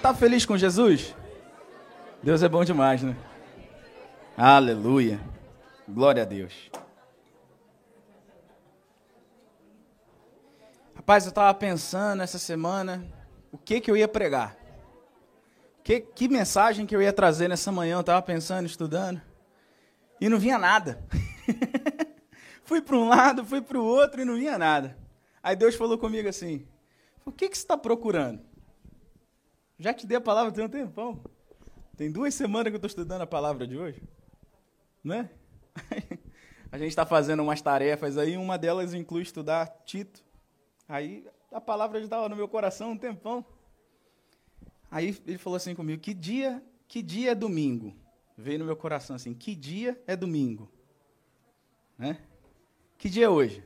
está feliz com Jesus? Deus é bom demais, né? Aleluia. Glória a Deus. Rapaz, eu estava pensando essa semana o que, que eu ia pregar. Que, que mensagem que eu ia trazer nessa manhã. Eu estava pensando, estudando. E não vinha nada. fui para um lado, fui para o outro e não vinha nada. Aí Deus falou comigo assim: O que, que você está procurando? Já te dei a palavra tem um tempão. Tem duas semanas que eu estou estudando a palavra de hoje. Né? a gente está fazendo umas tarefas aí, uma delas inclui estudar Tito. Aí a palavra já estava no meu coração um tempão. Aí ele falou assim comigo: Que dia, que dia é domingo? Veio no meu coração assim: Que dia é domingo? Né? Que dia é hoje?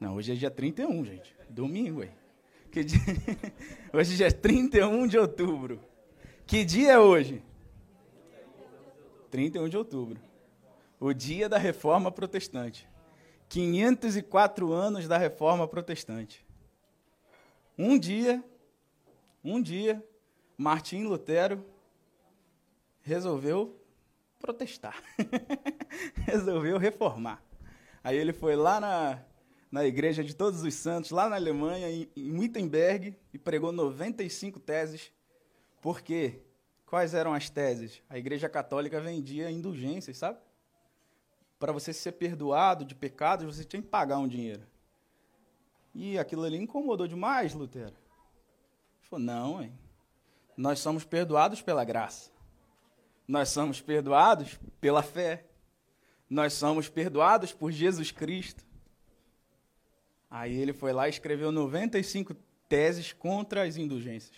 Não, hoje é dia 31, gente. Domingo, aí. Que dia... hoje é 31 de outubro. Que dia é hoje? 31 de outubro. O dia da reforma protestante. 504 anos da reforma protestante. Um dia, um dia, Martim Lutero resolveu protestar. resolveu reformar. Aí ele foi lá na, na Igreja de Todos os Santos, lá na Alemanha, em, Wittenberg, e pregou 95 teses. Por quê? Quais eram as teses? A Igreja Católica vendia indulgências, sabe? para você ser perdoado de pecados, você tinha que pagar um dinheiro. E aquilo ali incomodou demais Lutero. Ele falou: não, hein? nós somos perdoados pela graça. Nós somos perdoados pela fé. Nós somos perdoados por Jesus Cristo. Aí ele foi lá e escreveu 95 teses contra as indulgências.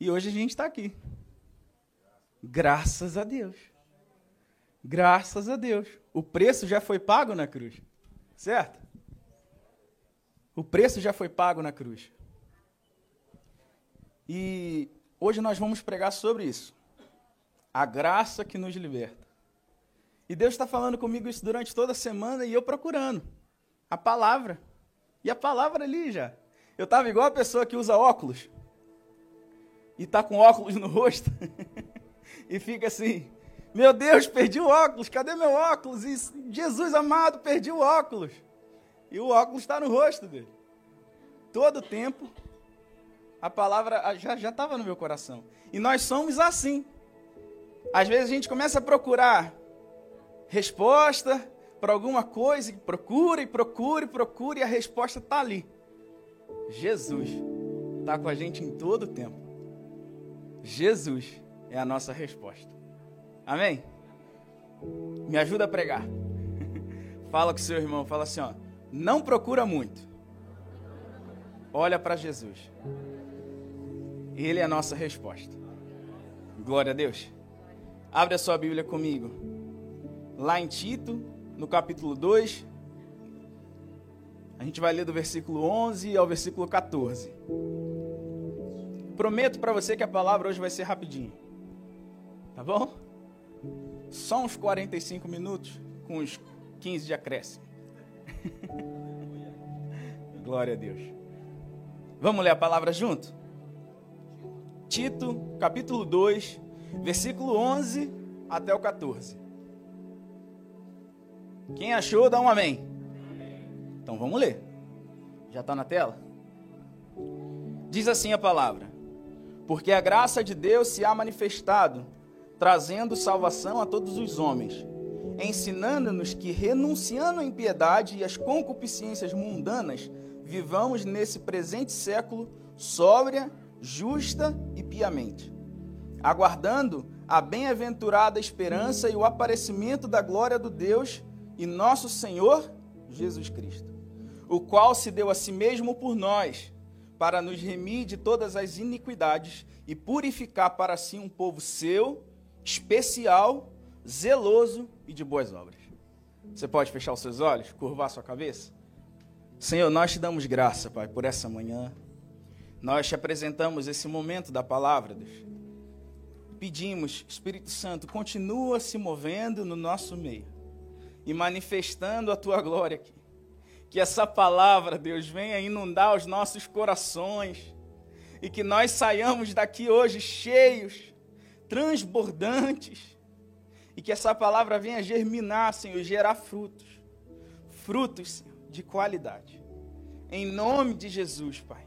E hoje a gente está aqui. Graças a Deus. Graças a Deus. O preço já foi pago na cruz. Certo? O preço já foi pago na cruz. E hoje nós vamos pregar sobre isso. A graça que nos liberta. E Deus está falando comigo isso durante toda a semana e eu procurando a palavra. E a palavra ali já. Eu estava igual a pessoa que usa óculos e está com óculos no rosto e fica assim: meu Deus, perdi o óculos, cadê meu óculos? E, Jesus amado, perdi o óculos. E o óculos está no rosto dele. Todo tempo, a palavra já estava no meu coração. E nós somos assim. Às vezes a gente começa a procurar resposta para alguma coisa, procura e procura e e a resposta está ali. Jesus está com a gente em todo o tempo. Jesus é a nossa resposta. Amém? Me ajuda a pregar. fala com seu irmão, fala assim, ó, não procura muito. Olha para Jesus. Ele é a nossa resposta. Glória a Deus. Abre a sua Bíblia comigo. Lá em Tito, no capítulo 2, a gente vai ler do versículo 11 ao versículo 14. Prometo para você que a palavra hoje vai ser rapidinho. Tá bom? Só uns 45 minutos com uns 15 de acréscimo. Glória a Deus. Vamos ler a palavra junto? Tito, capítulo 2, versículo 11 até o 14. Quem achou, dá um amém. Então vamos ler. Já está na tela? Diz assim a palavra: Porque a graça de Deus se há manifestado trazendo salvação a todos os homens, ensinando-nos que, renunciando à impiedade e às concupiscências mundanas, vivamos nesse presente século sóbria, justa e piamente, aguardando a bem-aventurada esperança e o aparecimento da glória do Deus e nosso Senhor Jesus Cristo, o qual se deu a si mesmo por nós, para nos remir de todas as iniquidades e purificar para si um povo seu, especial, zeloso e de boas obras. Você pode fechar os seus olhos, curvar sua cabeça? Senhor, nós te damos graça, Pai, por essa manhã. Nós te apresentamos esse momento da palavra, Deus. Pedimos, Espírito Santo, continua se movendo no nosso meio e manifestando a tua glória aqui. Que essa palavra, Deus, venha inundar os nossos corações e que nós saiamos daqui hoje cheios, transbordantes, e que essa palavra venha germinar, Senhor, gerar frutos. Frutos, Senhor, de qualidade. Em nome de Jesus, Pai.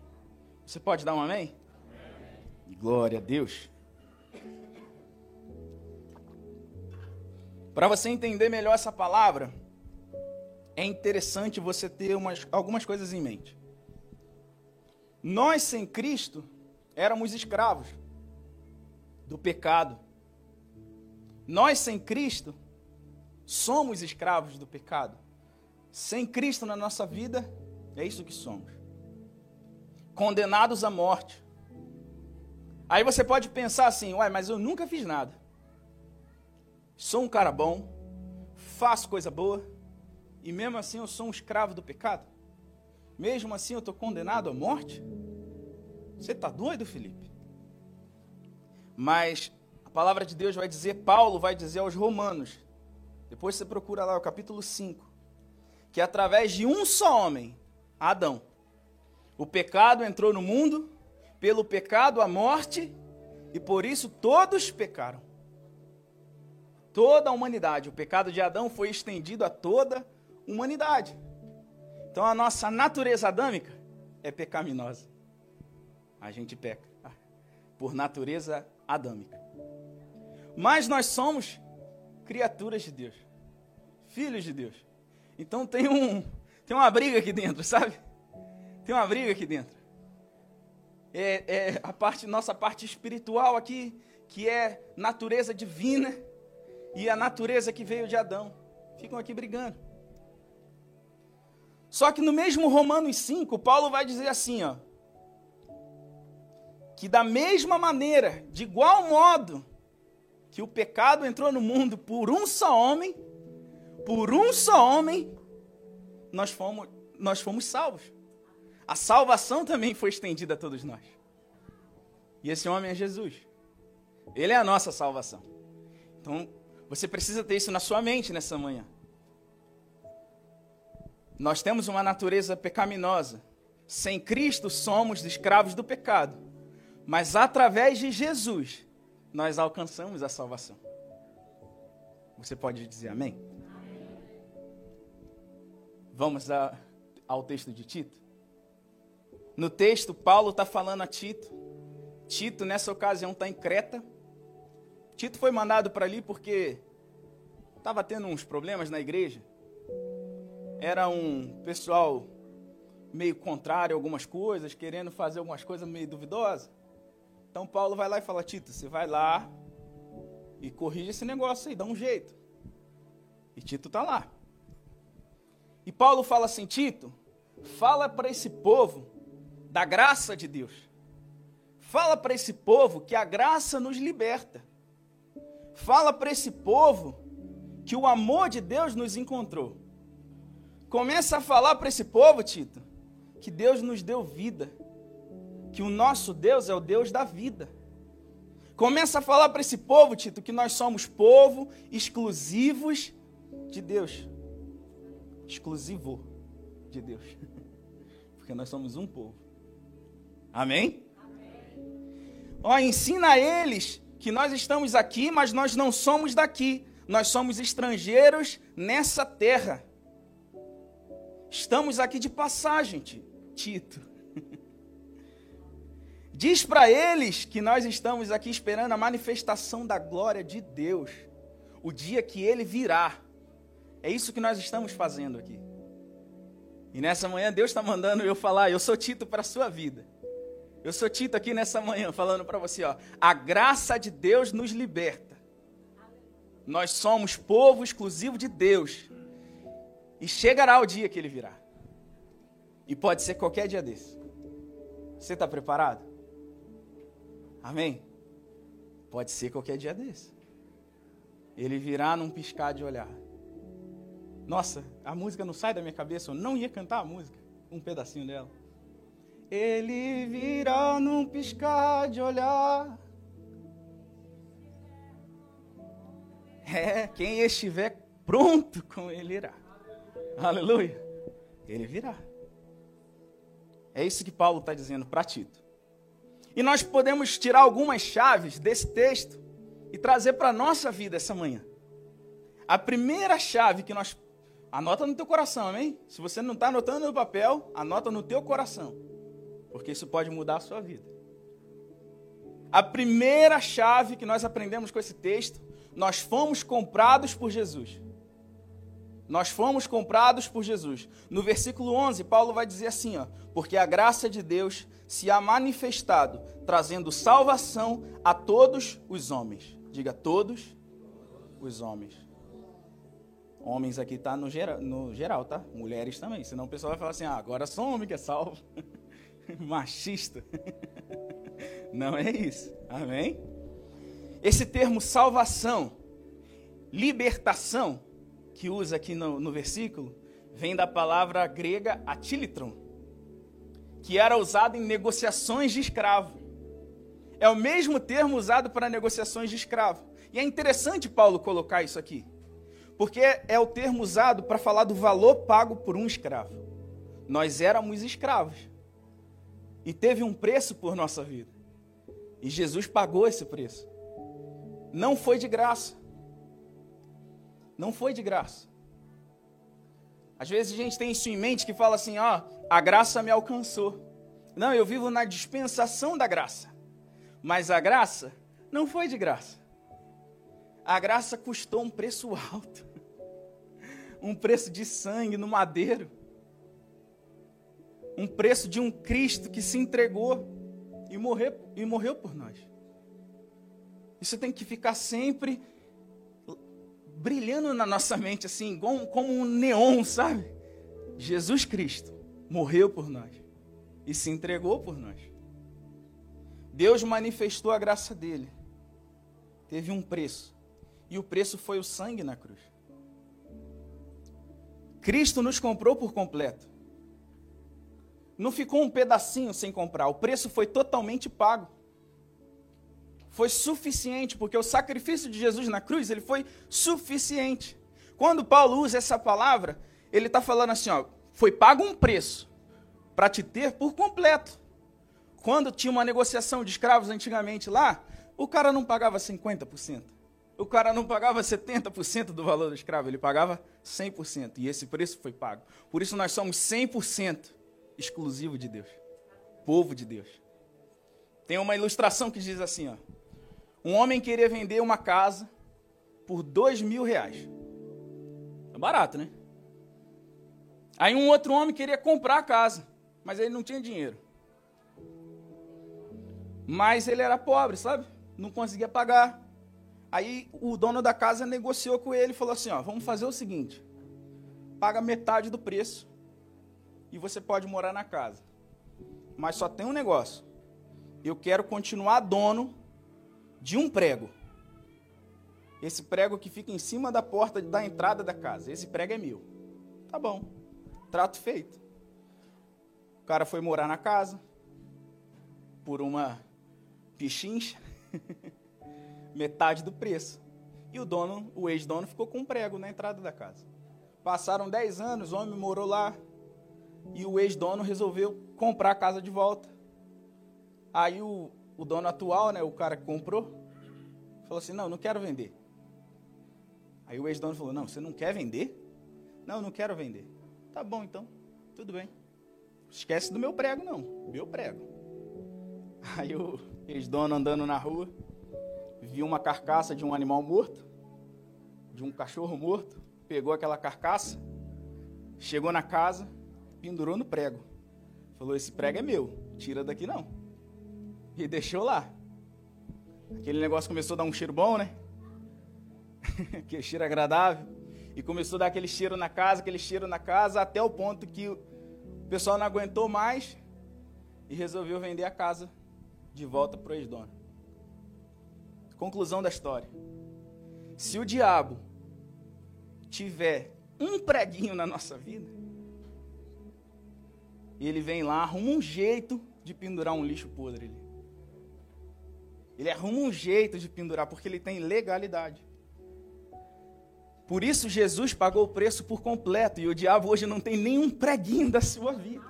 Você pode dar um amém? amém. Glória a Deus. Para você entender melhor essa palavra, é interessante você ter umas, algumas coisas em mente. Nós, sem Cristo, éramos escravos do pecado. Nós, sem Cristo, somos escravos do pecado. Sem Cristo na nossa vida, é isso que somos. Condenados à morte. Aí você pode pensar assim, uai, mas eu nunca fiz nada. Sou um cara bom, faço coisa boa, e mesmo assim eu sou um escravo do pecado? Mesmo assim eu estou condenado à morte? Você está doido, Felipe? Mas a palavra de Deus vai dizer, Paulo vai dizer aos romanos, depois você procura lá o capítulo 5, que através de um só homem, Adão, o pecado entrou no mundo, pelo pecado a morte, e por isso todos pecaram. Toda a humanidade, o pecado de Adão foi estendido a toda a humanidade. Então a nossa natureza adâmica é pecaminosa. A gente peca por natureza adâmica. Mas nós somos criaturas de Deus, filhos de Deus. Então tem um tem uma briga aqui dentro, sabe? Tem uma briga aqui dentro. É, é a parte nossa parte espiritual aqui, que é natureza divina, e a natureza que veio de Adão. Ficam aqui brigando. Só que no mesmo Romanos 5, Paulo vai dizer assim, ó, que da mesma maneira, de igual modo que o pecado entrou no mundo por um só homem, por um só homem, nós fomos, nós fomos salvos. A salvação também foi estendida a todos nós. E esse homem é Jesus. Ele é a nossa salvação. Então, você precisa ter isso na sua mente nessa manhã. Nós temos uma natureza pecaminosa. Sem Cristo somos escravos do pecado. Mas através de Jesus, nós alcançamos a salvação. Você pode dizer amém? amém. Vamos a, ao texto de Tito? No texto, Paulo está falando a Tito. Tito, nessa ocasião, está em Creta. Tito foi mandado para ali porque estava tendo uns problemas na igreja era um pessoal meio contrário a algumas coisas, querendo fazer algumas coisas meio duvidosas. Então Paulo vai lá e fala: Tito, você vai lá e corrige esse negócio aí, dá um jeito. E Tito está lá. E Paulo fala assim: Tito, fala para esse povo da graça de Deus. Fala para esse povo que a graça nos liberta. Fala para esse povo que o amor de Deus nos encontrou. Começa a falar para esse povo, Tito, que Deus nos deu vida, que o nosso Deus é o Deus da vida. Começa a falar para esse povo, Tito, que nós somos povo exclusivos de Deus. Exclusivo de Deus. Porque nós somos um povo. Amém? Amém. Ó, ensina a eles que nós estamos aqui, mas nós não somos daqui. Nós somos estrangeiros nessa terra. Estamos aqui de passagem, Tito. Diz para eles que nós estamos aqui esperando a manifestação da glória de Deus, o dia que ele virá. É isso que nós estamos fazendo aqui. E nessa manhã Deus está mandando eu falar, eu sou Tito para a sua vida. Eu sou Tito aqui nessa manhã falando para você, ó, a graça de Deus nos liberta. Nós somos povo exclusivo de Deus. E chegará o dia que ele virá. E pode ser qualquer dia desse. Você está preparado? Amém? Pode ser qualquer dia desse. Ele virá num piscar de olhar. Nossa, a música não sai da minha cabeça. Eu não ia cantar a música, um pedacinho dela. Ele virá num piscar de olhar. É, quem estiver pronto com ele irá. Aleluia. Ele virá. É isso que Paulo está dizendo para Tito. E nós podemos tirar algumas chaves desse texto e trazer para a nossa vida essa manhã. A primeira chave que nós. Anota no teu coração, amém? Se você não está anotando no papel, anota no teu coração. Porque isso pode mudar a sua vida. A primeira chave que nós aprendemos com esse texto, nós fomos comprados por Jesus. Nós fomos comprados por Jesus. No versículo 11, Paulo vai dizer assim, ó: "Porque a graça de Deus se ha manifestado, trazendo salvação a todos os homens." Diga todos os homens. Homens aqui tá no geral, no geral, tá? Mulheres também. Senão o pessoal vai falar assim: ah, agora só homem que é salvo. Machista. Não é isso. Amém? Esse termo salvação, libertação, que usa aqui no, no versículo, vem da palavra grega atilitron, que era usado em negociações de escravo. É o mesmo termo usado para negociações de escravo. E é interessante Paulo colocar isso aqui. Porque é o termo usado para falar do valor pago por um escravo. Nós éramos escravos. E teve um preço por nossa vida. E Jesus pagou esse preço. Não foi de graça. Não foi de graça. Às vezes a gente tem isso em mente que fala assim: ó, a graça me alcançou. Não, eu vivo na dispensação da graça. Mas a graça não foi de graça. A graça custou um preço alto um preço de sangue no madeiro, um preço de um Cristo que se entregou e, morreu e morreu por nós. Isso tem que ficar sempre brilhando na nossa mente, assim, como um neon, sabe? Jesus Cristo morreu por nós e se entregou por nós. Deus manifestou a graça dele. Teve um preço. E o preço foi o sangue na cruz. Cristo nos comprou por completo. Não ficou um pedacinho sem comprar, o preço foi totalmente pago. Foi suficiente, porque o sacrifício de Jesus na cruz, ele foi suficiente. Quando Paulo usa essa palavra, ele está falando assim, ó, foi pago um preço para te ter por completo. Quando tinha uma negociação de escravos antigamente lá, o cara não pagava 50% o cara não pagava 70% do valor do escravo, ele pagava 100%. E esse preço foi pago. Por isso nós somos 100% exclusivo de Deus. Povo de Deus. Tem uma ilustração que diz assim, ó. Um homem queria vender uma casa por dois mil reais. É barato, né? Aí um outro homem queria comprar a casa, mas ele não tinha dinheiro. Mas ele era pobre, sabe? Não conseguia pagar. Aí o dono da casa negociou com ele e falou assim: ó, vamos fazer o seguinte: paga metade do preço e você pode morar na casa. Mas só tem um negócio. Eu quero continuar dono de um prego. Esse prego que fica em cima da porta da entrada da casa. Esse prego é meu. Tá bom. Trato feito. O cara foi morar na casa por uma pichincha. metade do preço. E o dono, o ex-dono, ficou com um prego na entrada da casa. Passaram 10 anos, o homem morou lá. E o ex-dono resolveu comprar a casa de volta. Aí o, o dono atual, né, o cara que comprou, falou assim: Não, não quero vender. Aí o ex-dono falou: Não, você não quer vender? Não, não quero vender. Tá bom então, tudo bem. Esquece do meu prego, não. Meu prego. Aí o ex-dono andando na rua, viu uma carcaça de um animal morto, de um cachorro morto, pegou aquela carcaça, chegou na casa, pendurou no prego. Falou: Esse prego é meu, tira daqui não. E deixou lá. Aquele negócio começou a dar um cheiro bom, né? aquele cheiro agradável. E começou a dar aquele cheiro na casa, aquele cheiro na casa, até o ponto que o pessoal não aguentou mais e resolveu vender a casa de volta para o ex-dono. Conclusão da história. Se o diabo tiver um preguinho na nossa vida, ele vem lá, arruma um jeito de pendurar um lixo podre ali. Ele arruma um jeito de pendurar, porque ele tem legalidade. Por isso Jesus pagou o preço por completo, e o diabo hoje não tem nenhum preguinho da sua vida.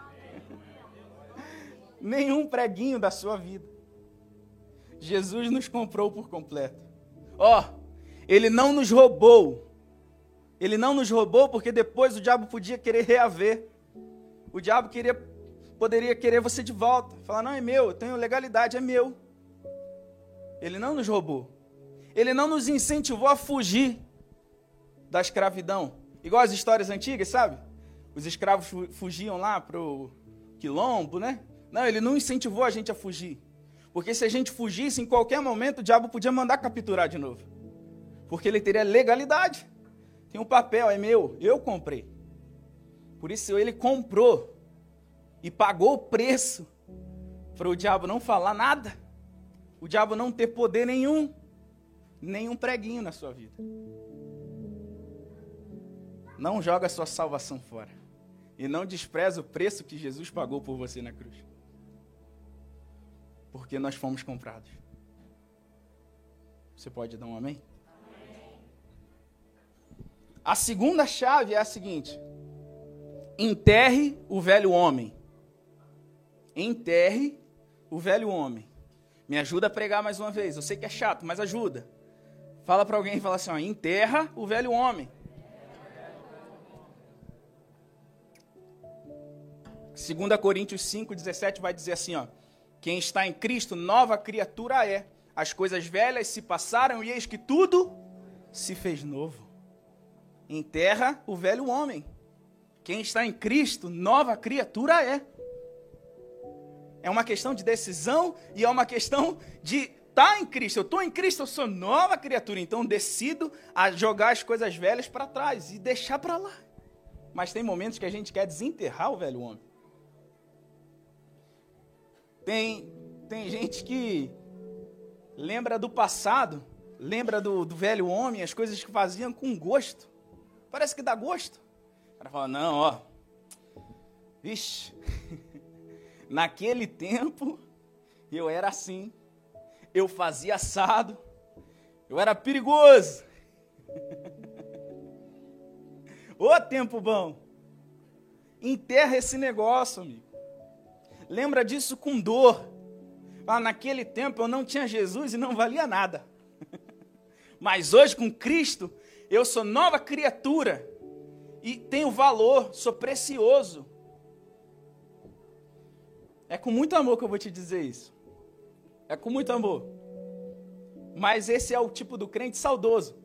nenhum preguinho da sua vida. Jesus nos comprou por completo. Ó, oh, ele não nos roubou. Ele não nos roubou porque depois o diabo podia querer reaver. O diabo queria, poderia querer você de volta. Falar, não, é meu, eu tenho legalidade, é meu. Ele não nos roubou. Ele não nos incentivou a fugir da escravidão. Igual as histórias antigas, sabe? Os escravos fugiam lá pro quilombo, né? Não, ele não incentivou a gente a fugir. Porque se a gente fugisse, em qualquer momento o diabo podia mandar capturar de novo. Porque ele teria legalidade. Tem um papel, é meu, eu comprei. Por isso ele comprou e pagou o preço para o diabo não falar nada. O diabo não ter poder nenhum, nenhum preguinho na sua vida. Não joga a sua salvação fora. E não despreza o preço que Jesus pagou por você na cruz porque nós fomos comprados. Você pode dar um amém? amém? A segunda chave é a seguinte: enterre o velho homem. Enterre o velho homem. Me ajuda a pregar mais uma vez. Eu sei que é chato, mas ajuda. Fala para alguém e fala assim: ó, enterra o velho homem. 2 Coríntios 5, 17 vai dizer assim: ó, quem está em Cristo, nova criatura é. As coisas velhas se passaram e eis que tudo se fez novo. Enterra o velho homem. Quem está em Cristo, nova criatura é. É uma questão de decisão e é uma questão de estar tá em Cristo. Eu estou em Cristo, eu sou nova criatura. Então decido a jogar as coisas velhas para trás e deixar para lá. Mas tem momentos que a gente quer desenterrar o velho homem. Tem, tem gente que lembra do passado, lembra do, do velho homem, as coisas que faziam com gosto. Parece que dá gosto. Cara fala, não, ó. Vixe, naquele tempo eu era assim. Eu fazia assado. Eu era perigoso. Ô tempo bom. Enterra esse negócio, amigo lembra disso com dor. Ah, naquele tempo eu não tinha Jesus e não valia nada. Mas hoje, com Cristo, eu sou nova criatura e tenho valor, sou precioso. É com muito amor que eu vou te dizer isso. É com muito amor. Mas esse é o tipo do crente saudoso.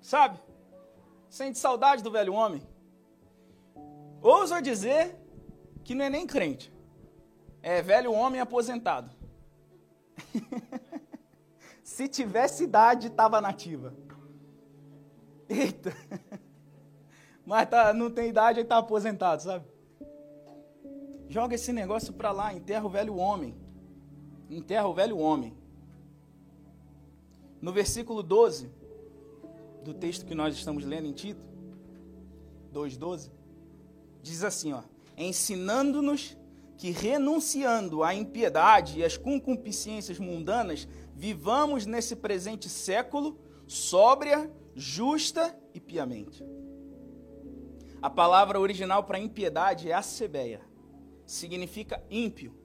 Sabe? Sente saudade do velho homem. Ouso dizer que não é nem crente. É velho homem aposentado. Se tivesse idade, estava nativa. Eita. Mas tá, não tem idade, e está aposentado, sabe? Joga esse negócio para lá, enterra o velho homem. Enterra o velho homem. No versículo 12 do texto que nós estamos lendo em Tito, 2:12, diz assim, ó: ensinando-nos que, renunciando à impiedade e às concupiscências mundanas, vivamos nesse presente século sóbria, justa e piamente. A palavra original para impiedade é acebeia. Significa ímpio,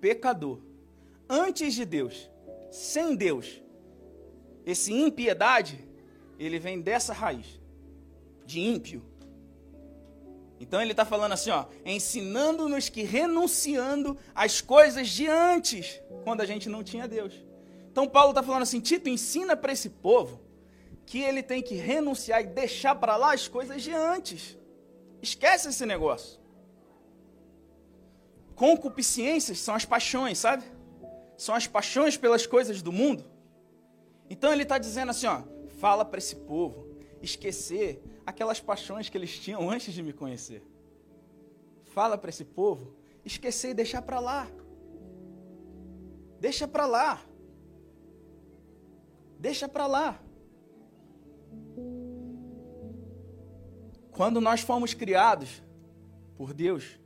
pecador, antes de Deus, sem Deus. Esse impiedade, ele vem dessa raiz, de ímpio, então ele está falando assim, ó, ensinando-nos que renunciando às coisas de antes, quando a gente não tinha Deus. Então Paulo está falando assim, Tito, ensina para esse povo que ele tem que renunciar e deixar para lá as coisas de antes. Esquece esse negócio. Concupiscências são as paixões, sabe? São as paixões pelas coisas do mundo. Então ele está dizendo assim, ó, fala para esse povo esquecer aquelas paixões que eles tinham antes de me conhecer. Fala para esse povo esquecer e deixar para lá. Deixa para lá. Deixa para lá. Quando nós fomos criados por Deus,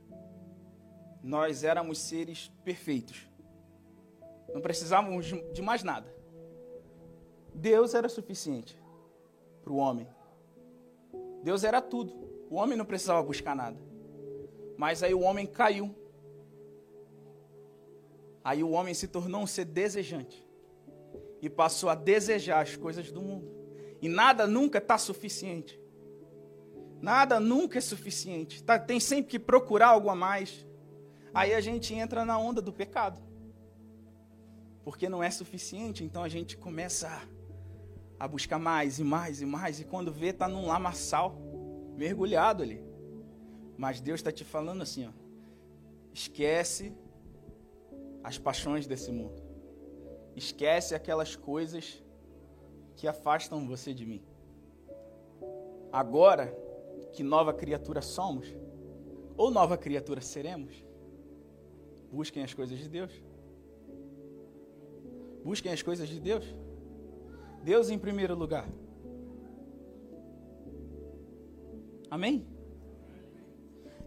nós éramos seres perfeitos. Não precisávamos de mais nada. Deus era suficiente para o homem. Deus era tudo. O homem não precisava buscar nada. Mas aí o homem caiu. Aí o homem se tornou um ser desejante e passou a desejar as coisas do mundo. E nada nunca está suficiente. Nada nunca é suficiente. Tá, tem sempre que procurar algo a mais. Aí a gente entra na onda do pecado. Porque não é suficiente, então a gente começa a, a buscar mais e mais e mais. E quando vê, está num lamaçal, mergulhado ali. Mas Deus está te falando assim, ó. Esquece as paixões desse mundo. Esquece aquelas coisas que afastam você de mim. Agora que nova criatura somos, ou nova criatura seremos, busquem as coisas de Deus. Busquem as coisas de Deus. Deus em primeiro lugar. Amém?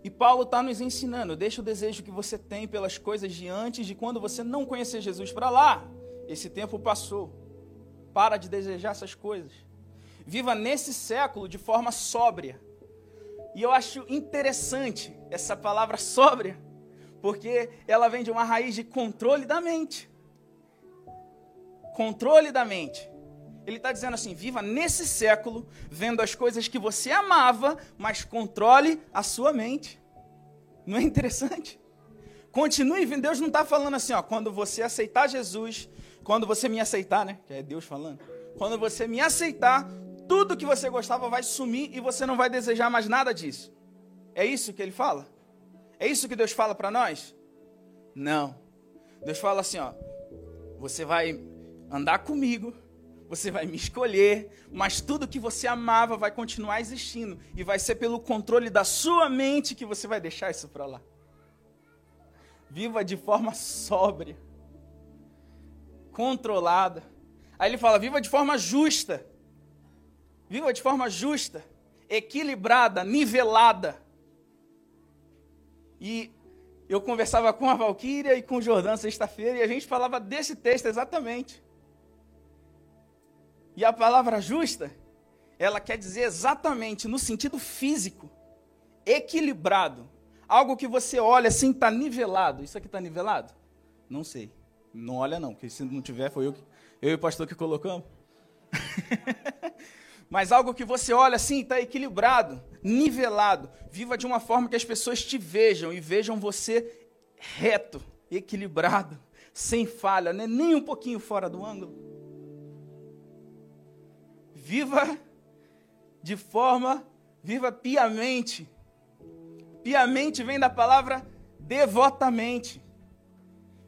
E Paulo está nos ensinando: deixa o desejo que você tem pelas coisas de antes de quando você não conhecer Jesus para lá. Esse tempo passou. Para de desejar essas coisas. Viva nesse século de forma sóbria. E eu acho interessante essa palavra sóbria, porque ela vem de uma raiz de controle da mente. Controle da mente. Ele está dizendo assim: viva nesse século, vendo as coisas que você amava, mas controle a sua mente. Não é interessante? Continue vendo. Deus não está falando assim, ó, quando você aceitar Jesus, quando você me aceitar, né? Que é Deus falando. Quando você me aceitar, tudo que você gostava vai sumir e você não vai desejar mais nada disso. É isso que ele fala? É isso que Deus fala para nós? Não. Deus fala assim, ó, você vai andar comigo, você vai me escolher, mas tudo que você amava vai continuar existindo e vai ser pelo controle da sua mente que você vai deixar isso para lá. Viva de forma sóbria controlada. Aí ele fala: viva de forma justa. Viva de forma justa, equilibrada, nivelada. E eu conversava com a Valquíria e com o Jordão sexta-feira e a gente falava desse texto exatamente. E a palavra justa, ela quer dizer exatamente no sentido físico, equilibrado. Algo que você olha assim, está nivelado. Isso aqui está nivelado? Não sei. Não olha não, porque se não tiver, foi eu, que, eu e o pastor que colocamos. Mas algo que você olha assim, está equilibrado, nivelado. Viva de uma forma que as pessoas te vejam e vejam você reto, equilibrado, sem falha, né? nem um pouquinho fora do ângulo. Viva de forma, viva piamente. Piamente vem da palavra devotamente.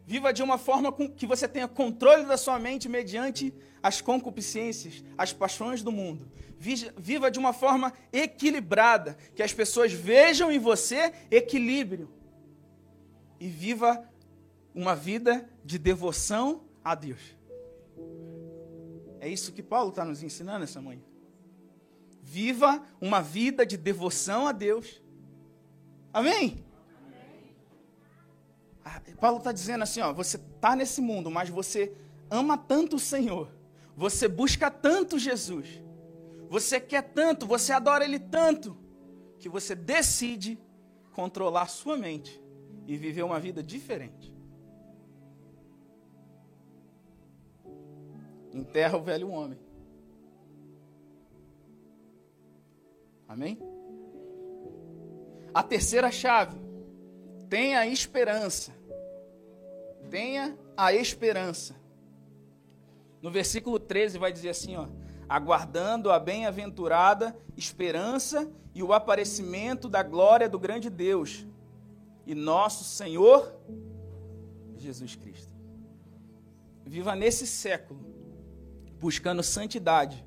Viva de uma forma que você tenha controle da sua mente mediante as concupiscências, as paixões do mundo. Viva de uma forma equilibrada, que as pessoas vejam em você equilíbrio. E viva uma vida de devoção a Deus. É isso que Paulo está nos ensinando essa manhã. Viva uma vida de devoção a Deus. Amém? Paulo está dizendo assim: ó, você está nesse mundo, mas você ama tanto o Senhor, você busca tanto Jesus, você quer tanto, você adora Ele tanto, que você decide controlar sua mente e viver uma vida diferente. Enterra o velho homem. Amém? A terceira chave. Tenha esperança tenha a esperança. No versículo 13 vai dizer assim, ó: aguardando a bem-aventurada esperança e o aparecimento da glória do grande Deus e nosso Senhor Jesus Cristo. Viva nesse século buscando santidade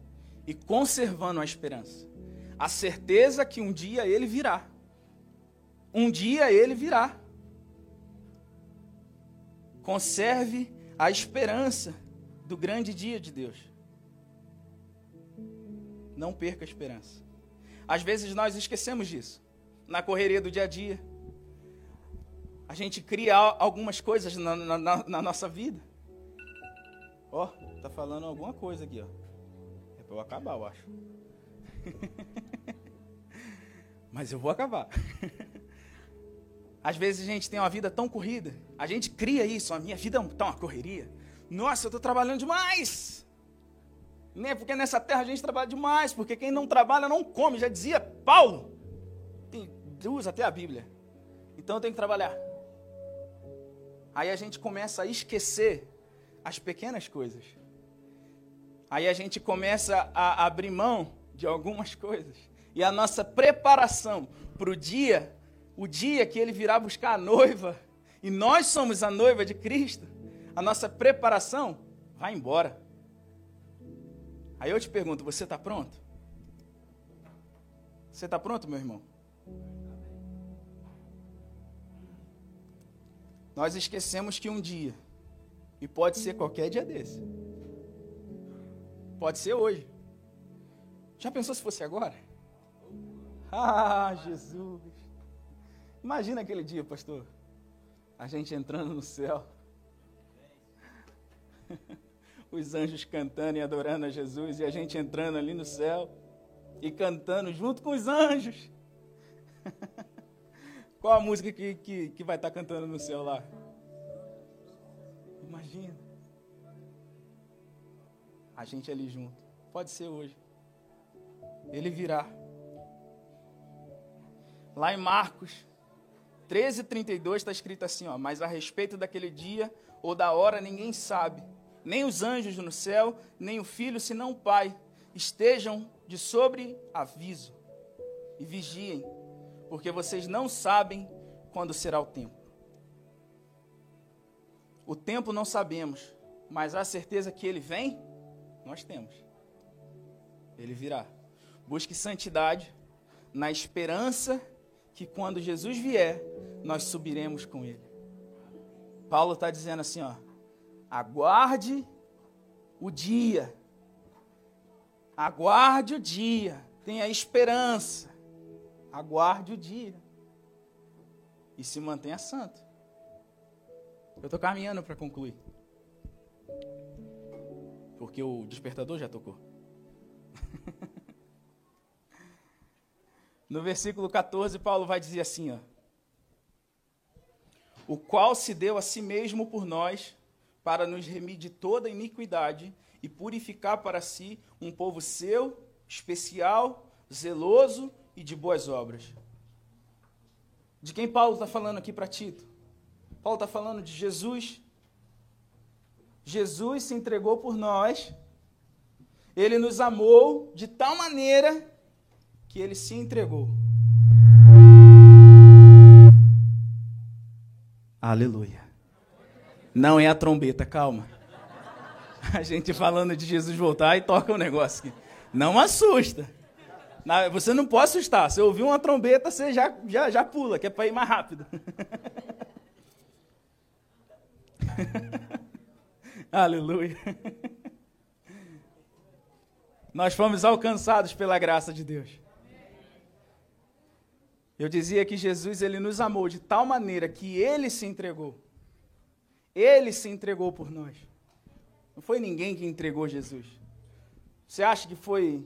e conservando a esperança. A certeza que um dia ele virá. Um dia ele virá. Conserve a esperança do grande dia de Deus. Não perca a esperança. Às vezes nós esquecemos disso. Na correria do dia a dia. A gente cria algumas coisas na, na, na nossa vida. Ó, oh, tá falando alguma coisa aqui, ó. É para eu acabar, eu acho. Mas eu vou acabar. Às vezes a gente tem uma vida tão corrida, A gente cria isso, a minha vida está uma correria. Nossa, eu estou trabalhando demais. Né? Porque nessa terra a gente trabalha demais, porque quem não trabalha não come, já dizia Paulo. Tem, usa até a Bíblia. Então eu tenho que trabalhar. Aí a gente começa a esquecer as pequenas coisas. Aí a gente começa a abrir mão de algumas coisas. E a nossa preparação para o dia, o dia que ele virá buscar a noiva, e nós somos a noiva de Cristo, a nossa preparação vai embora. Aí eu te pergunto: você está pronto? Você está pronto, meu irmão? Nós esquecemos que um dia, e pode ser qualquer dia desse, pode ser hoje. Já pensou se fosse agora? Ah, Jesus! Imagina aquele dia, pastor. A gente entrando no céu. Os anjos cantando e adorando a Jesus e a gente entrando ali no céu e cantando junto com os anjos. Qual a música que, que, que vai estar cantando no céu lá? Imagina. A gente ali junto. Pode ser hoje. Ele virá. Lá em Marcos 13, 32 está escrito assim: ó, Mas a respeito daquele dia ou da hora ninguém sabe, nem os anjos no céu, nem o filho, senão o Pai. Estejam de sobre aviso e vigiem porque vocês não sabem quando será o tempo. O tempo não sabemos, mas a certeza que ele vem, nós temos. Ele virá. Busque santidade na esperança que quando Jesus vier, nós subiremos com ele. Paulo está dizendo assim, ó, aguarde o dia, aguarde o dia, tenha esperança, aguarde o dia e se mantenha santo. Eu estou caminhando para concluir. Porque o despertador já tocou. no versículo 14, Paulo vai dizer assim: ó, O qual se deu a si mesmo por nós, para nos remir de toda iniquidade e purificar para si um povo seu, especial, zeloso e de boas obras. De quem Paulo está falando aqui para Tito? Paulo está falando de Jesus. Jesus se entregou por nós. Ele nos amou de tal maneira que ele se entregou. Aleluia. Não é a trombeta, calma. A gente falando de Jesus voltar e toca um negócio aqui. Não assusta. Você não pode assustar. Se ouvir uma trombeta, você já, já, já pula, que é para ir mais rápido. Aleluia. Nós fomos alcançados pela graça de Deus. Eu dizia que Jesus ele nos amou de tal maneira que ele se entregou. Ele se entregou por nós. Não foi ninguém que entregou Jesus. Você acha que foi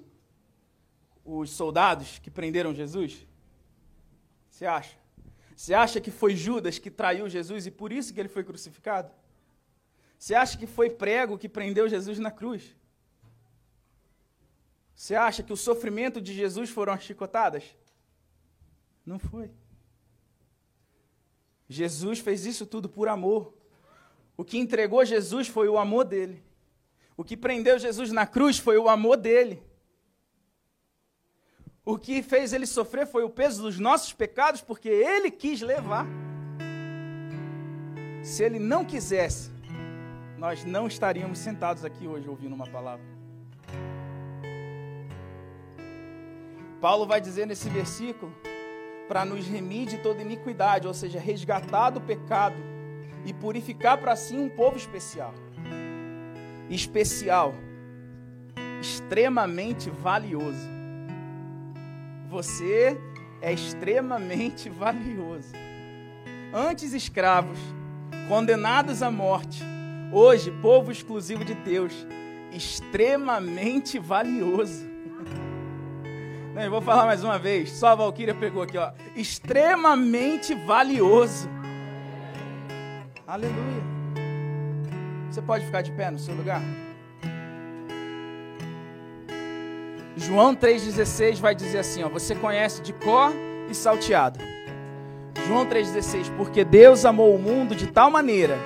os soldados que prenderam Jesus? Você acha? Você acha que foi Judas que traiu Jesus e por isso que ele foi crucificado? Você acha que foi prego que prendeu Jesus na cruz? Você acha que o sofrimento de Jesus foram as chicotadas? Não foi. Jesus fez isso tudo por amor. O que entregou Jesus foi o amor dele. O que prendeu Jesus na cruz foi o amor dele. O que fez ele sofrer foi o peso dos nossos pecados, porque ele quis levar. Se ele não quisesse, nós não estaríamos sentados aqui hoje ouvindo uma palavra. Paulo vai dizer nesse versículo para nos remir de toda iniquidade, ou seja, resgatar do pecado e purificar para si um povo especial. Especial, extremamente valioso você é extremamente valioso. Antes escravos, condenados à morte, hoje povo exclusivo de Deus, extremamente valioso. Eu vou falar mais uma vez, só a Valquíria pegou aqui, ó. Extremamente valioso. Aleluia. Você pode ficar de pé no seu lugar? João 3,16 vai dizer assim: ó, você conhece de cor e salteado. João 3,16: Porque Deus amou o mundo de tal maneira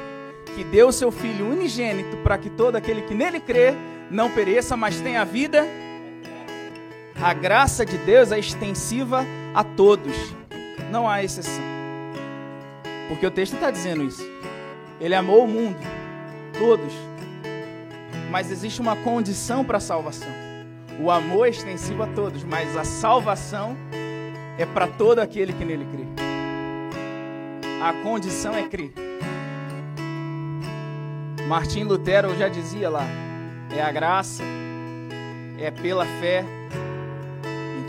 que deu seu Filho unigênito para que todo aquele que nele crê não pereça, mas tenha vida. A graça de Deus é extensiva a todos, não há exceção. Porque o texto está dizendo isso. Ele amou o mundo, todos. Mas existe uma condição para a salvação. O amor é extensivo a todos, mas a salvação é para todo aquele que nele crê. A condição é crer. Martim Lutero já dizia lá: é a graça, é pela fé.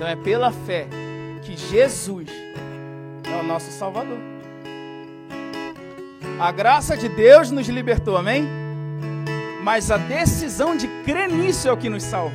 Então é pela fé que Jesus é o nosso Salvador. A graça de Deus nos libertou, amém? Mas a decisão de crer nisso é o que nos salva.